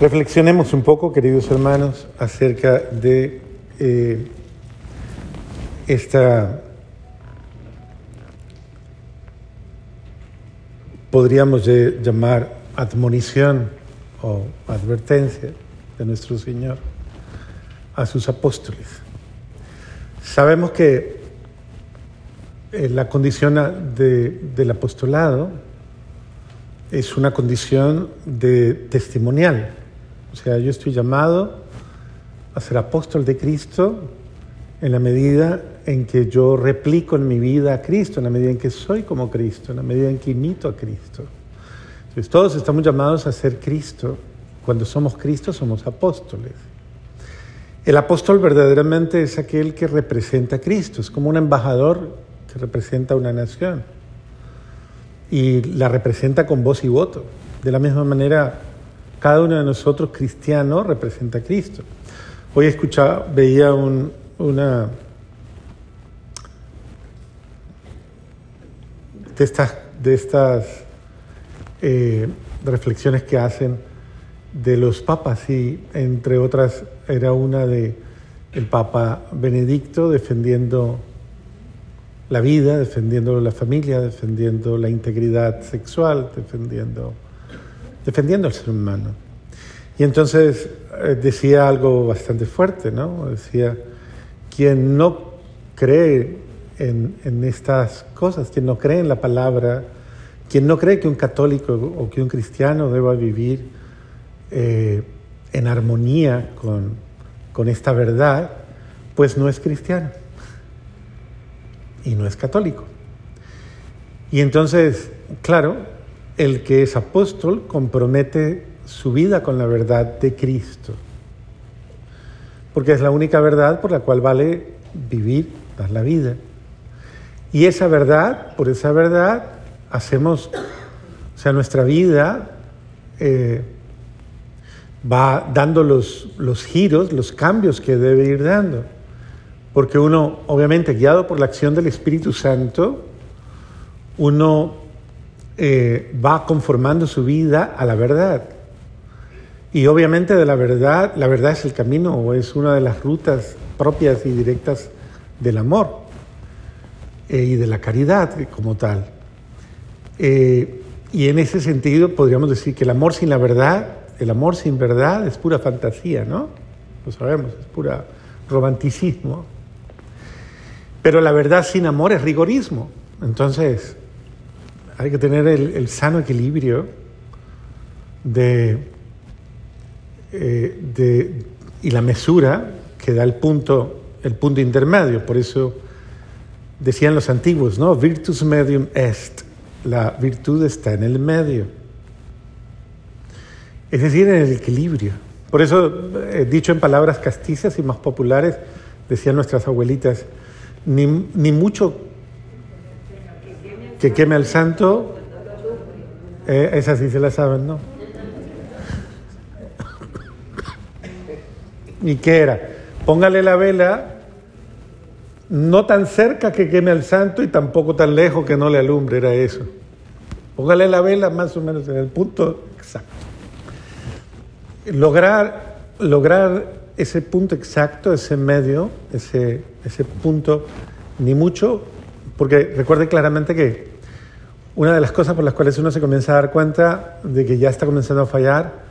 Reflexionemos un poco, queridos hermanos, acerca de eh, esta, podríamos llamar admonición o advertencia de nuestro Señor a sus apóstoles. Sabemos que eh, la condición del apostolado es una condición de testimonial. O sea, yo estoy llamado a ser apóstol de Cristo en la medida en que yo replico en mi vida a Cristo, en la medida en que soy como Cristo, en la medida en que imito a Cristo. Entonces, todos estamos llamados a ser Cristo. Cuando somos Cristo somos apóstoles. El apóstol verdaderamente es aquel que representa a Cristo, es como un embajador que representa a una nación y la representa con voz y voto. De la misma manera, cada uno de nosotros cristianos representa a Cristo. Hoy escuchaba, veía una de estas, eh, reflexiones que hacen de los papas y entre otras era una de el Papa Benedicto defendiendo la vida, defendiendo la familia, defendiendo la integridad sexual, defendiendo, defendiendo al ser humano. Y entonces eh, decía algo bastante fuerte, ¿no? Decía, quien no cree en, en, estas cosas, quien no cree en la palabra, quien no cree que un católico o que un cristiano deba vivir eh, en armonía con, con esta verdad, pues no es cristiano y no es católico. Y entonces, claro, el que es apóstol compromete su vida con la verdad de Cristo, porque es la única verdad por la cual vale vivir, dar la vida. Y esa verdad, por esa verdad, hacemos, o sea, nuestra vida eh, va dando los, los giros, los cambios que debe ir dando. Porque uno, obviamente, guiado por la acción del Espíritu Santo, uno eh, va conformando su vida a la verdad. Y obviamente de la verdad, la verdad es el camino o es una de las rutas propias y directas del amor eh, y de la caridad como tal. Eh, y en ese sentido podríamos decir que el amor sin la verdad, el amor sin verdad es pura fantasía, ¿no? Lo sabemos, es pura romanticismo. Pero la verdad sin amor es rigorismo. Entonces, hay que tener el, sano equilibrio de, eh, de, y la mesura que da el punto, el punto intermedio. Por eso decían los antiguos, ¿no? Virtus medium est la virtud está en el medio, es decir, en el equilibrio. Por eso, eh, dicho en palabras castizas y más populares, decían nuestras abuelitas, ni, mucho que queme al santo, eh, esas sí se la saben, ¿no? ¿Y qué era? Póngale la vela no tan cerca que queme al santo y tampoco tan lejos que no le alumbre, era eso. Póngale la vela más o menos en el punto exacto. Lograr, lograr ese punto exacto, ese medio, ese, ese punto, ni mucho, porque recuerde claramente que una de las cosas por las cuales uno se comienza a dar cuenta de que ya está comenzando a fallar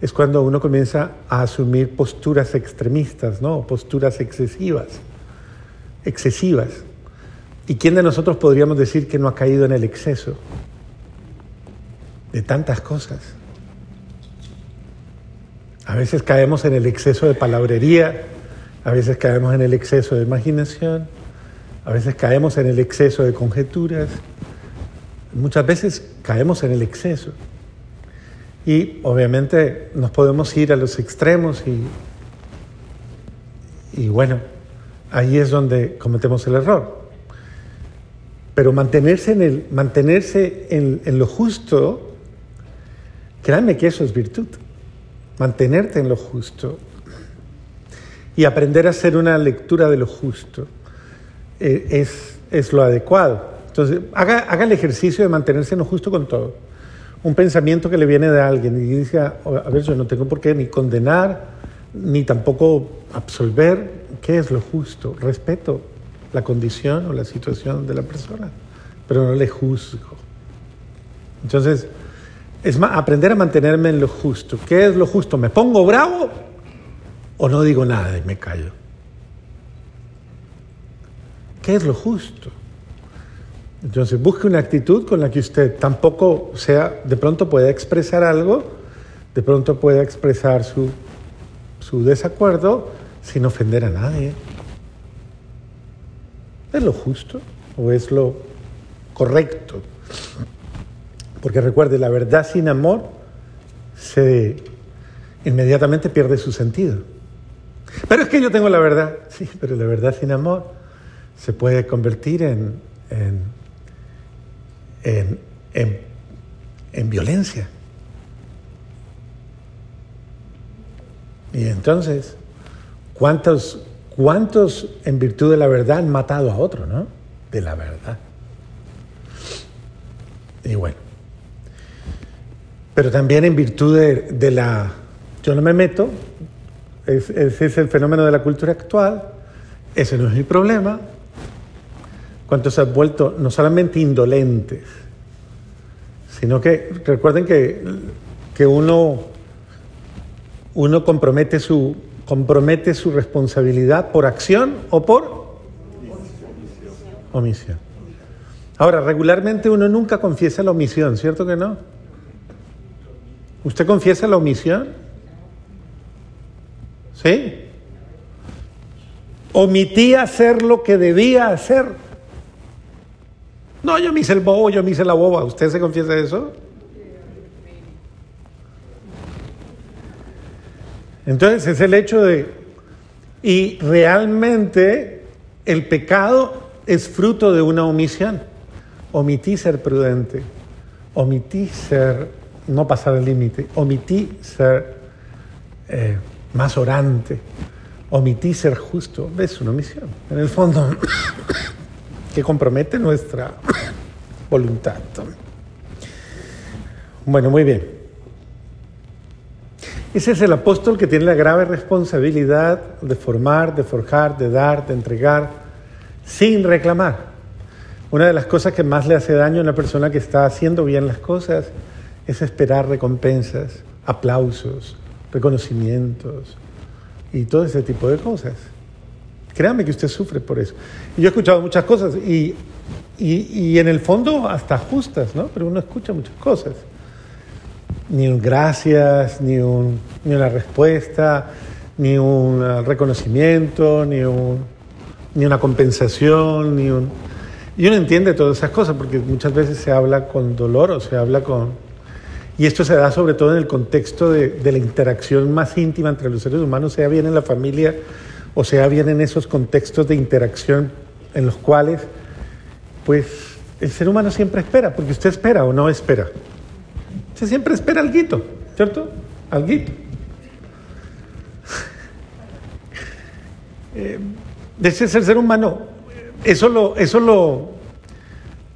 es cuando uno comienza a asumir posturas extremistas, ¿no? posturas excesivas excesivas. ¿Y quién de nosotros podríamos decir que no ha caído en el exceso de tantas cosas? A veces caemos en el exceso de palabrería, a veces caemos en el exceso de imaginación, a veces caemos en el exceso de conjeturas, muchas veces caemos en el exceso. Y obviamente nos podemos ir a los extremos y, y bueno, ahí es donde cometemos el error. Pero mantenerse en, el, mantenerse en, lo justo, créanme que eso es virtud. Mantenerte en lo justo y aprender a hacer una lectura de lo justo eh, es, es, lo adecuado. Entonces, haga, el ejercicio de mantenerse en lo justo con todo. un pensamiento que le viene de alguien y dice, a ver, yo no tengo por qué ni condenar, ni tampoco absolver. ¿Qué es lo justo? Respeto la condición o la situación de la persona, pero no le juzgo. Entonces, es aprender a mantenerme en lo justo. ¿Qué es lo justo? ¿Me pongo bravo o no digo nada y me callo? ¿Qué es lo justo? Entonces, busque una actitud con la que usted tampoco sea, de pronto pueda expresar algo, de pronto pueda expresar su, su desacuerdo sin ofender a nadie. ¿Es lo justo o es lo correcto? Porque recuerde, la verdad sin amor se inmediatamente pierde su sentido. Pero es que yo tengo la verdad. Sí, pero la verdad sin amor se puede convertir en, en, en, violencia. Y entonces, ¿cuántos, ¿cuántos en virtud de la verdad han matado a otro, no? De la verdad. Y bueno. Pero también en virtud de, la... Yo no me meto, ese es el fenómeno de la cultura actual, ese no es mi problema, cuántos se han vuelto no solamente indolentes, sino que recuerden que, que uno, uno compromete, su, compromete su responsabilidad por acción o por omisión. Ahora, regularmente uno nunca confiesa la omisión, ¿cierto que no? ¿Usted confiesa la omisión? ¿Sí? Omití hacer lo que debía hacer. No, yo me hice el bobo, yo me hice la boba. ¿Usted se confiesa eso? Entonces es el hecho de... Y realmente el pecado es fruto de una omisión. Omití ser prudente, omití ser, no pasar el límite, omití ser eh, más orante, omití ser justo. Es una omisión. En el fondo que compromete nuestra voluntad. Bueno, muy bien. Ese es el apóstol que tiene la grave responsabilidad de formar, de forjar, de dar, de entregar, sin reclamar. Una de las cosas que más le hace daño a una persona que está haciendo bien las cosas es esperar recompensas, aplausos, reconocimientos y todo ese tipo de cosas. Créame que usted sufre por eso. Y yo he escuchado muchas cosas y, y, en el fondo hasta justas, ¿no? Pero uno escucha muchas cosas. Ni un gracias, ni, un, ni una respuesta, ni un reconocimiento, ni, un, ni una compensación, ni un... Y uno entiende todas esas cosas porque muchas veces se habla con dolor o se habla con... Y esto se da sobre todo en el contexto de, de la interacción más íntima entre los seres humanos, sea bien en la familia, o sea, vienen esos contextos de interacción en los cuales, pues, el ser humano siempre espera, porque usted espera o no espera. Usted siempre espera algo, ¿cierto? Alguito. Eh, ese es el ser humano. Eso lo, eso lo,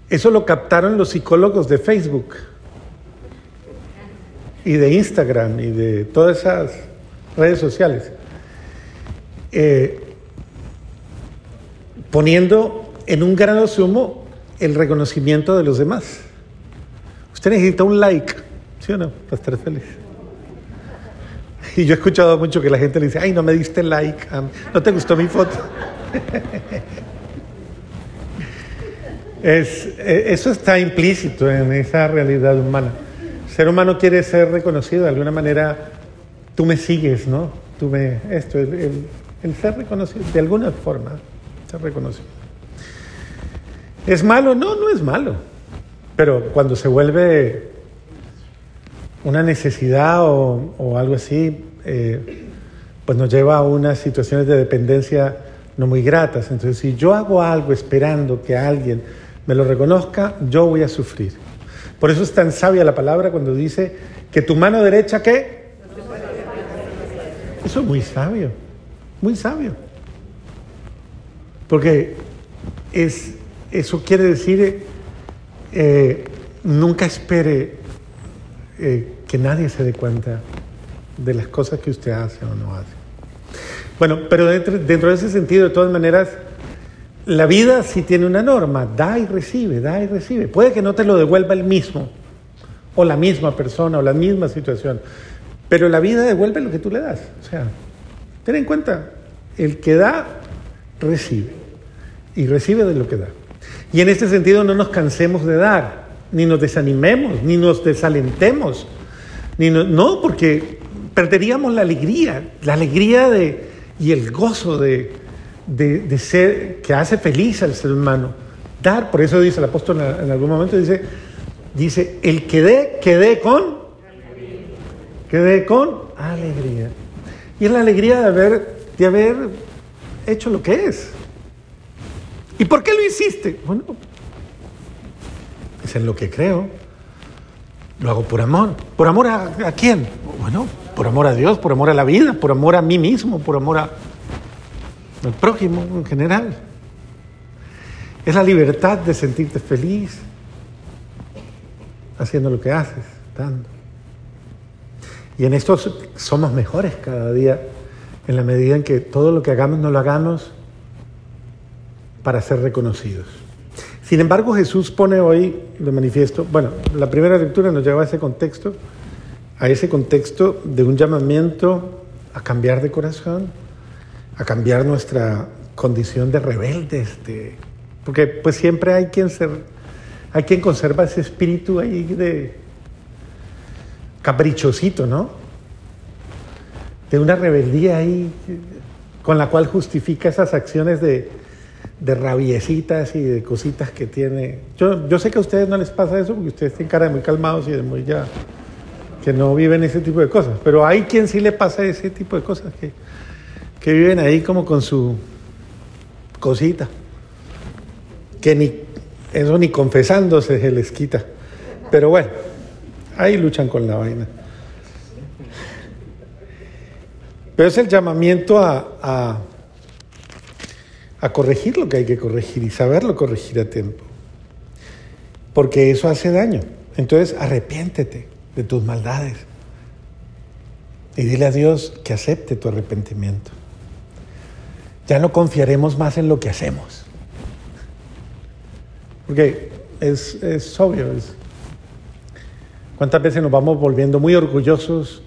eso lo captaron los psicólogos de Facebook y de Instagram y de todas esas redes sociales. Eh, poniendo en un grado sumo el reconocimiento de los demás. Usted necesita un like, ¿sí o no? Para estar feliz. Y yo he escuchado mucho que la gente le dice, ay, no me diste like, no te gustó mi foto. es, eh, eso está implícito en esa realidad humana. El ser humano quiere ser reconocido de alguna manera. Tú me sigues, ¿no? Tú me. Esto, el el ser reconocido, de alguna forma, ser reconocido. ¿Es malo? No, no es malo. Pero cuando se vuelve una necesidad o, algo así, eh, pues nos lleva a unas situaciones de dependencia no muy gratas. Entonces, si yo hago algo esperando que alguien me lo reconozca, yo voy a sufrir. Por eso es tan sabia la palabra cuando dice que tu mano derecha, ¿qué? Eso es muy sabio. Muy sabio. Porque es, eso quiere decir, eh, nunca espere eh, que nadie se dé cuenta de las cosas que usted hace o no hace. Bueno, pero dentro, dentro de ese sentido, de todas maneras, la vida sí tiene una norma, da y recibe, da y recibe. Puede que no te lo devuelva el mismo, o la misma persona, o la misma situación, pero la vida devuelve lo que tú le das. O sea, ten en cuenta, el que da, recibe, y recibe de lo que da. Y en este sentido no nos cansemos de dar, ni nos desanimemos, ni nos desalentemos, ni no, porque perderíamos la alegría, la alegría de, y el gozo de, de, ser, que hace feliz al ser humano. Dar, por eso dice el apóstol en, algún momento, dice, dice, el que dé, que dé con, que dé con alegría. Y es la alegría de haber, de haber hecho lo que es. ¿Y por qué lo hiciste? Bueno, es en lo que creo. Lo hago por amor. ¿Por amor a, a, quién? Bueno, por amor a Dios, por amor a la vida, por amor a mí mismo, por amor a, al prójimo en general. Es la libertad de sentirte feliz haciendo lo que haces, dando. Y en esto somos mejores cada día, en la medida en que todo lo que hagamos no lo hagamos para ser reconocidos. Sin embargo, Jesús pone hoy de manifiesto, bueno, la primera lectura nos lleva a ese contexto, a ese contexto de un llamamiento a cambiar de corazón, a cambiar nuestra condición de rebeldes, porque pues siempre hay quien ser, hay quien conserva ese espíritu ahí de caprichosito, ¿no? De una rebeldía ahí con la cual justifica esas acciones de, de rabiecitas y de cositas que tiene. Yo, yo sé que a ustedes no les pasa eso porque ustedes tienen cara de muy calmados y de muy ya que no viven ese tipo de cosas, pero hay quien sí le pasa ese tipo de cosas que, que viven ahí como con su cosita, que ni eso ni confesándose se les quita. Pero bueno, ahí luchan con la vaina. Pero es el llamamiento a a corregir lo que hay que corregir y saberlo corregir a tiempo. Porque eso hace daño. Entonces arrepiéntete de tus maldades y dile a Dios que acepte tu arrepentimiento. Ya no confiaremos más en lo que hacemos. Porque es, es obvio, es, cuántas veces nos vamos volviendo muy orgullosos,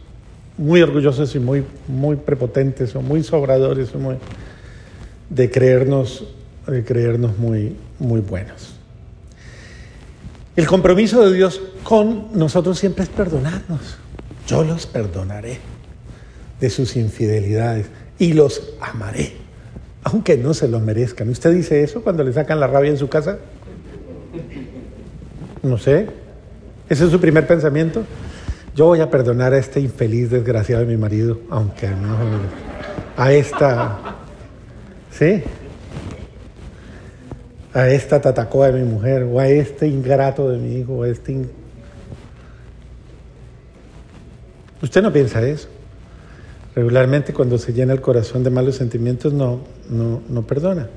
muy orgullosos y muy, muy prepotentes o muy sobradores muy de creernos, de creernos muy, muy buenos. El compromiso de Dios con nosotros siempre es perdonarnos. Yo los perdonaré de sus infidelidades y los amaré, aunque no se lo merezcan. ¿Usted dice eso cuando le sacan la rabia en su casa? No sé. ¿Ese es su primer pensamiento? Yo voy a perdonar a este infeliz desgraciado de mi marido, aunque no a esta ¿Sí? A esta tatacoa de mi mujer, o a este ingrato de mi hijo, o a este... Usted no piensa eso. Regularmente cuando se llena el corazón de malos sentimientos no, no, no perdona.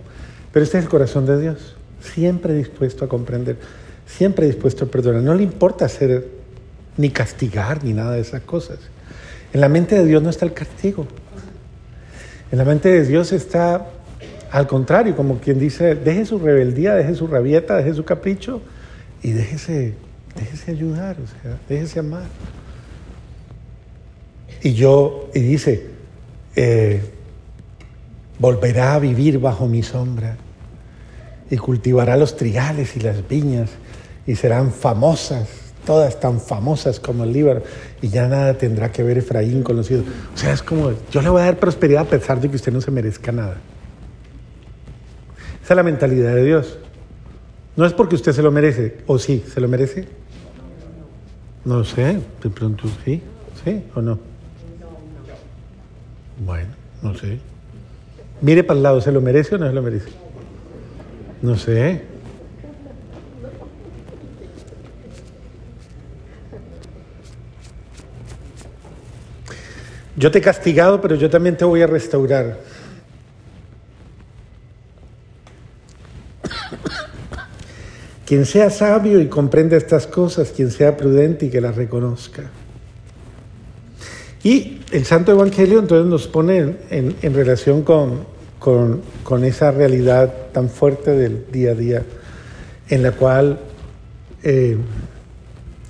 Pero este es el corazón de Dios, siempre dispuesto a comprender, siempre dispuesto a perdonar. No le importa hacer ni castigar ni nada de esas cosas. En la mente de Dios no está el castigo. En la mente de Dios está al contrario, como quien dice, deje su rebeldía, deje su rabieta, deje su capricho y déjese, déjese ayudar, o sea, déjese amar. Y yo, y dice, eh, volverá a vivir bajo mi sombra y cultivará los trigales y las viñas y serán famosas, todas tan famosas como el Líbano, y ya nada tendrá que ver Efraín con los hijos. O sea, es como, yo le voy a dar prosperidad a pesar de que usted no se merezca nada. Esa es la mentalidad de Dios. No es porque usted se lo merece, o sí, ¿se lo merece? No sé, de pronto sí, ¿sí o no? Bueno, no sé. Mire para el lado, ¿se lo merece o no se lo merece? No sé. Yo te he castigado, pero yo también te voy a restaurar. Quien sea sabio y comprenda estas cosas, quien sea prudente y que las reconozca. Y el Santo Evangelio entonces nos pone en, relación con, con, esa realidad tan fuerte del día a día, en la cual eh,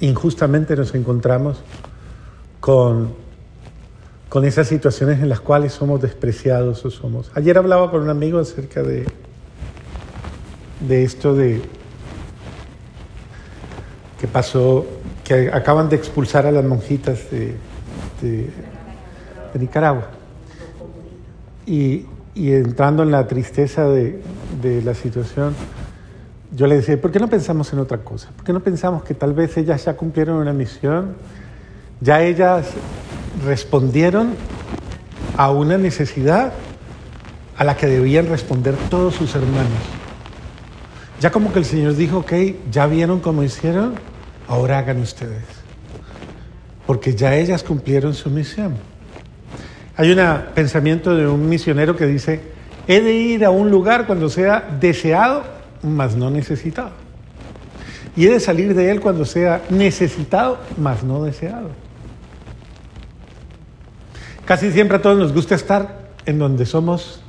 injustamente nos encontramos con, con esas situaciones en las cuales somos despreciados o somos. Ayer hablaba con un amigo acerca de, de esto de que pasó, que acaban de expulsar a las monjitas de, de, Nicaragua. Y, y, entrando en la tristeza de, de, la situación, yo le decía, ¿por qué no pensamos en otra cosa? ¿Por qué no pensamos que tal vez ellas ya cumplieron una misión? Ya ellas respondieron a una necesidad a la que debían responder todos sus hermanos. Ya como que el Señor dijo, ok, ya vieron cómo hicieron, ahora hagan ustedes. Porque ya ellas cumplieron su misión. Hay un pensamiento de un misionero que dice, he de ir a un lugar cuando sea deseado, mas no necesitado. Y he de salir de él cuando sea necesitado, mas no deseado. Casi siempre a todos nos gusta estar en donde somos,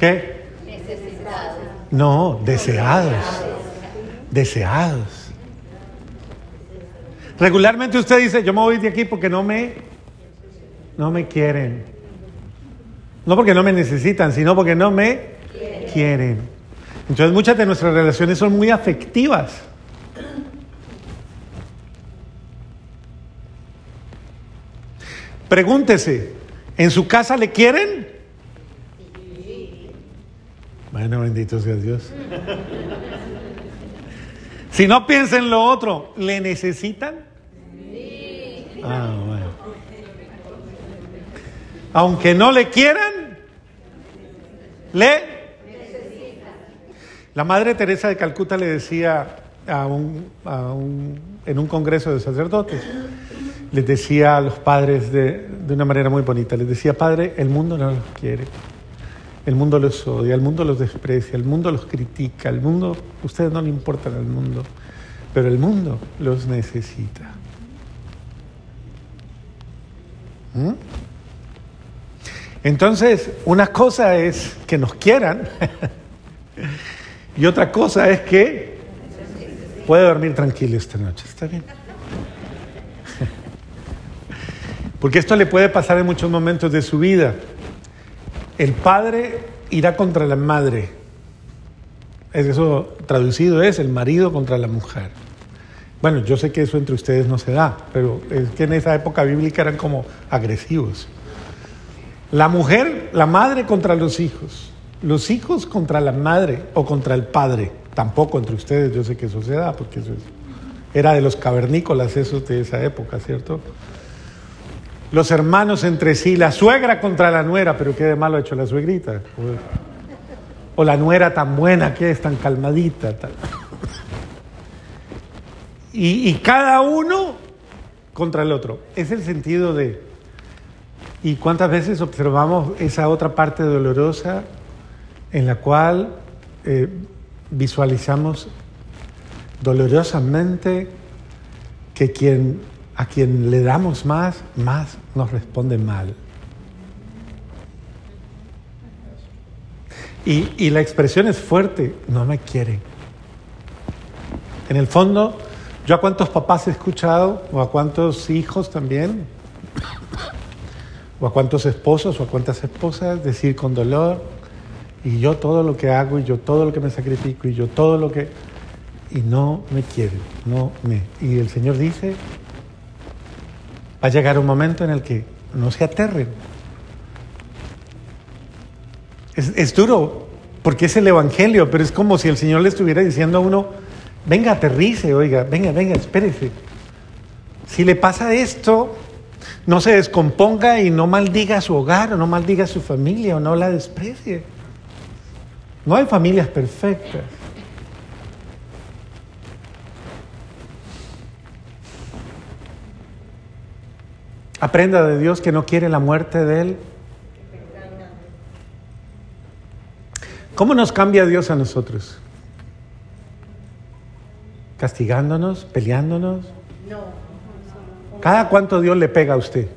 ¿qué? No, deseados. Deseados. Regularmente usted dice, yo me voy de aquí porque no me, no me quieren. No porque no me necesitan, sino porque no me quieren. Entonces muchas de nuestras relaciones son muy afectivas. Pregúntese, ¿en su casa le quieren? Bueno, bendito sea Dios. Si no piensa en lo otro, ¿le necesitan? Ah, bueno. Aunque no le quieran, le la madre Teresa de Calcuta le decía a un, en un congreso de sacerdotes, les decía a los padres de, de, una manera muy bonita, les decía, padre, el mundo no los quiere. El mundo los odia, el mundo los desprecia, el mundo los critica, el mundo, ustedes no le importan al mundo, pero el mundo los necesita. ¿Mm? Entonces, una cosa es que nos quieran y otra cosa es que puede dormir tranquilo esta noche. ¿Está bien? Porque esto le puede pasar en muchos momentos de su vida. El padre irá contra la madre. Eso traducido es el marido contra la mujer. Bueno, yo sé que eso entre ustedes no se da, pero es que en esa época bíblica eran como agresivos. La mujer, la madre contra los hijos, los hijos contra la madre o contra el padre. Tampoco entre ustedes, yo sé que eso se da, porque eso era de los cavernícolas, eso de esa época, ¿cierto? Los hermanos entre sí, la suegra contra la nuera, pero qué de malo ha hecho la suegrita. O la nuera tan buena que es, tan calmadita. Y, cada uno contra el otro. Es el sentido de... ¿Y cuántas veces observamos esa otra parte dolorosa en la cual eh, visualizamos dolorosamente que quien a quien le damos más, más nos responde mal. Y, la expresión es fuerte, no me quiere. En el fondo, yo a cuántos papás he escuchado, o a cuántos hijos también, o a cuántos esposos o a cuántas esposas decir con dolor, y yo todo lo que hago, y yo todo lo que me sacrifico, y yo todo lo que... Y no me quiere, no me... Y el Señor dice, Va a llegar un momento en el que no se aterren. Es, duro, porque es el Evangelio, pero es como si el Señor le estuviera diciendo a uno, venga, aterrice, oiga, venga, venga, espérese. Si le pasa esto, no se descomponga y no maldiga a su hogar, o no maldiga a su familia, o no la desprecie. No hay familias perfectas. Aprenda de Dios que no quiere la muerte de Él. ¿Cómo nos cambia Dios a nosotros? castigándonos, peleándonos. ¿Cada cuánto Dios le pega a usted?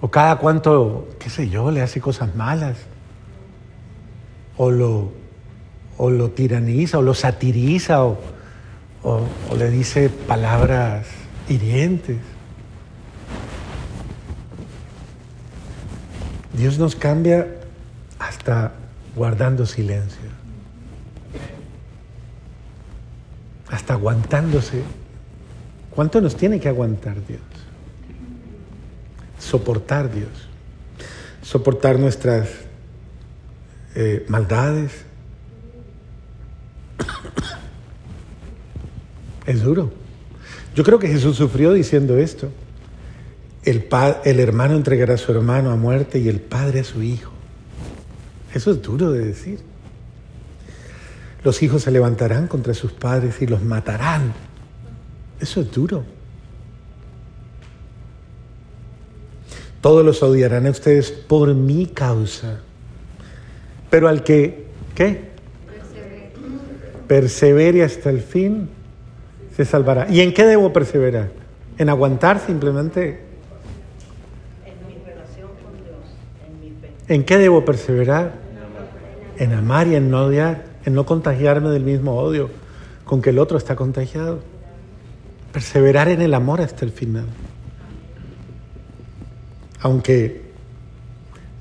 O cada cuánto, qué sé yo, le hace cosas malas. O lo, o lo tiraniza, o lo satiriza, o, le dice palabras hirientes. Dios nos cambia hasta guardando silencio, hasta aguantándose. ¿Cuánto nos tiene que aguantar Dios? Soportar Dios, soportar nuestras eh, maldades. Es duro. Yo creo que Jesús sufrió diciendo esto. El, el hermano entregará a su hermano a muerte y el padre a su hijo. Eso es duro de decir. Los hijos se levantarán contra sus padres y los matarán. Eso es duro. Todos los odiarán a ustedes por mi causa. Pero al que, ¿qué? Persevere hasta el fin, se salvará. ¿Y en qué debo perseverar? ¿En aguantar simplemente? En mi relación con Dios, en mi fe. ¿En qué debo perseverar? En amar y en no odiar, en no contagiarme del mismo odio con que el otro está contagiado. Perseverar en el amor hasta el final. Aunque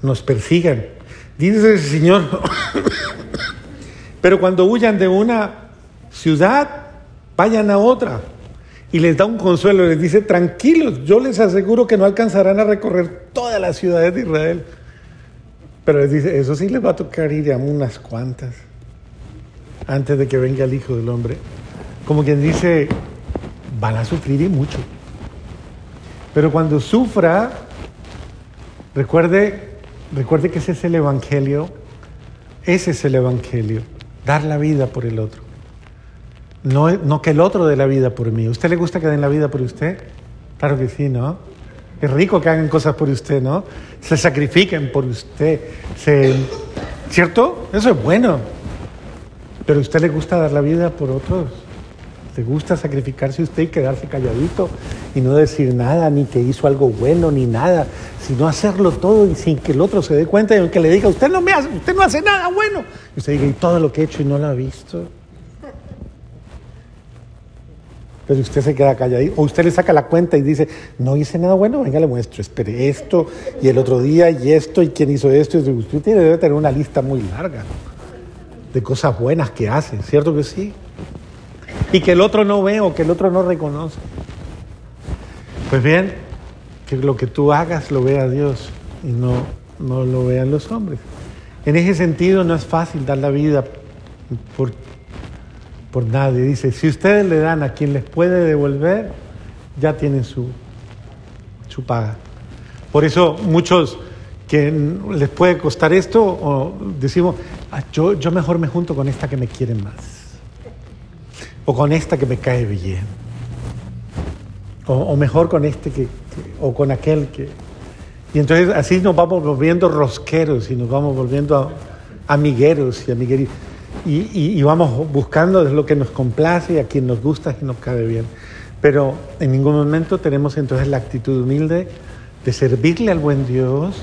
nos persigan. Dice el Señor, pero cuando huyan de una ciudad, vayan a otra. Y les da un consuelo, les dice, tranquilos, yo les aseguro que no alcanzarán a recorrer todas las ciudades de Israel. Pero les dice, eso sí les va a tocar ir a unas cuantas antes de que venga el Hijo del Hombre. Como quien dice, van a sufrir y mucho. Pero cuando sufra, recuerde, recuerde que ese es el Evangelio, ese es el Evangelio, dar la vida por el otro. No, no que el otro dé la vida por mí. ¿Usted le gusta que den la vida por usted? Claro que sí, ¿no? Es rico que hagan cosas por usted, ¿no? Se sacrifiquen por usted. ¿Cierto? Eso es bueno. Pero a usted le gusta dar la vida por otros. ¿Le gusta sacrificarse usted y quedarse calladito y no decir nada, ni que hizo algo bueno, ni nada, sino hacerlo todo y sin que el otro se dé cuenta y que le diga, usted no me hace, usted no hace nada bueno. Y usted diga, y todo lo que he hecho y no lo ha visto. Pero usted se queda calladito, o usted le saca la cuenta y dice, no hice nada bueno, venga, le muestro, espere esto, y el otro día, y esto, y quién hizo esto. Y usted debe tener una lista muy larga de cosas buenas que hace, ¿cierto que sí? y que el otro no ve o que el otro no reconoce. Pues bien, que lo que tú hagas lo vea Dios y no, no lo vean los hombres. En ese sentido no es fácil dar la vida por, por nadie. Dice, si ustedes le dan a quien les puede devolver, ya tienen su, su paga. Por eso muchos que les puede costar esto, decimos, ah, yo, yo mejor me junto con esta que me quiere más o con esta que me cae bien, o, mejor con este que, o con aquel que... Y entonces así nos vamos volviendo rosqueros y nos vamos volviendo amigueros y amigueros. Y, vamos buscando lo que nos complace y a quien nos gusta y nos cae bien. Pero en ningún momento tenemos entonces la actitud humilde de servirle al buen Dios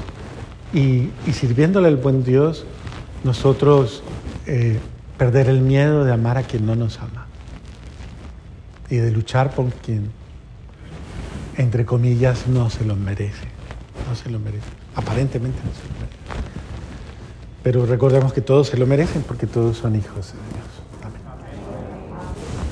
y, sirviéndole al buen Dios, nosotros eh, perder el miedo de amar a quien no nos ama y de luchar por quien, entre comillas, no se lo merece. No se lo merece. Aparentemente no se lo merece. Pero recordemos que todos se lo merecen porque todos son hijos de Dios.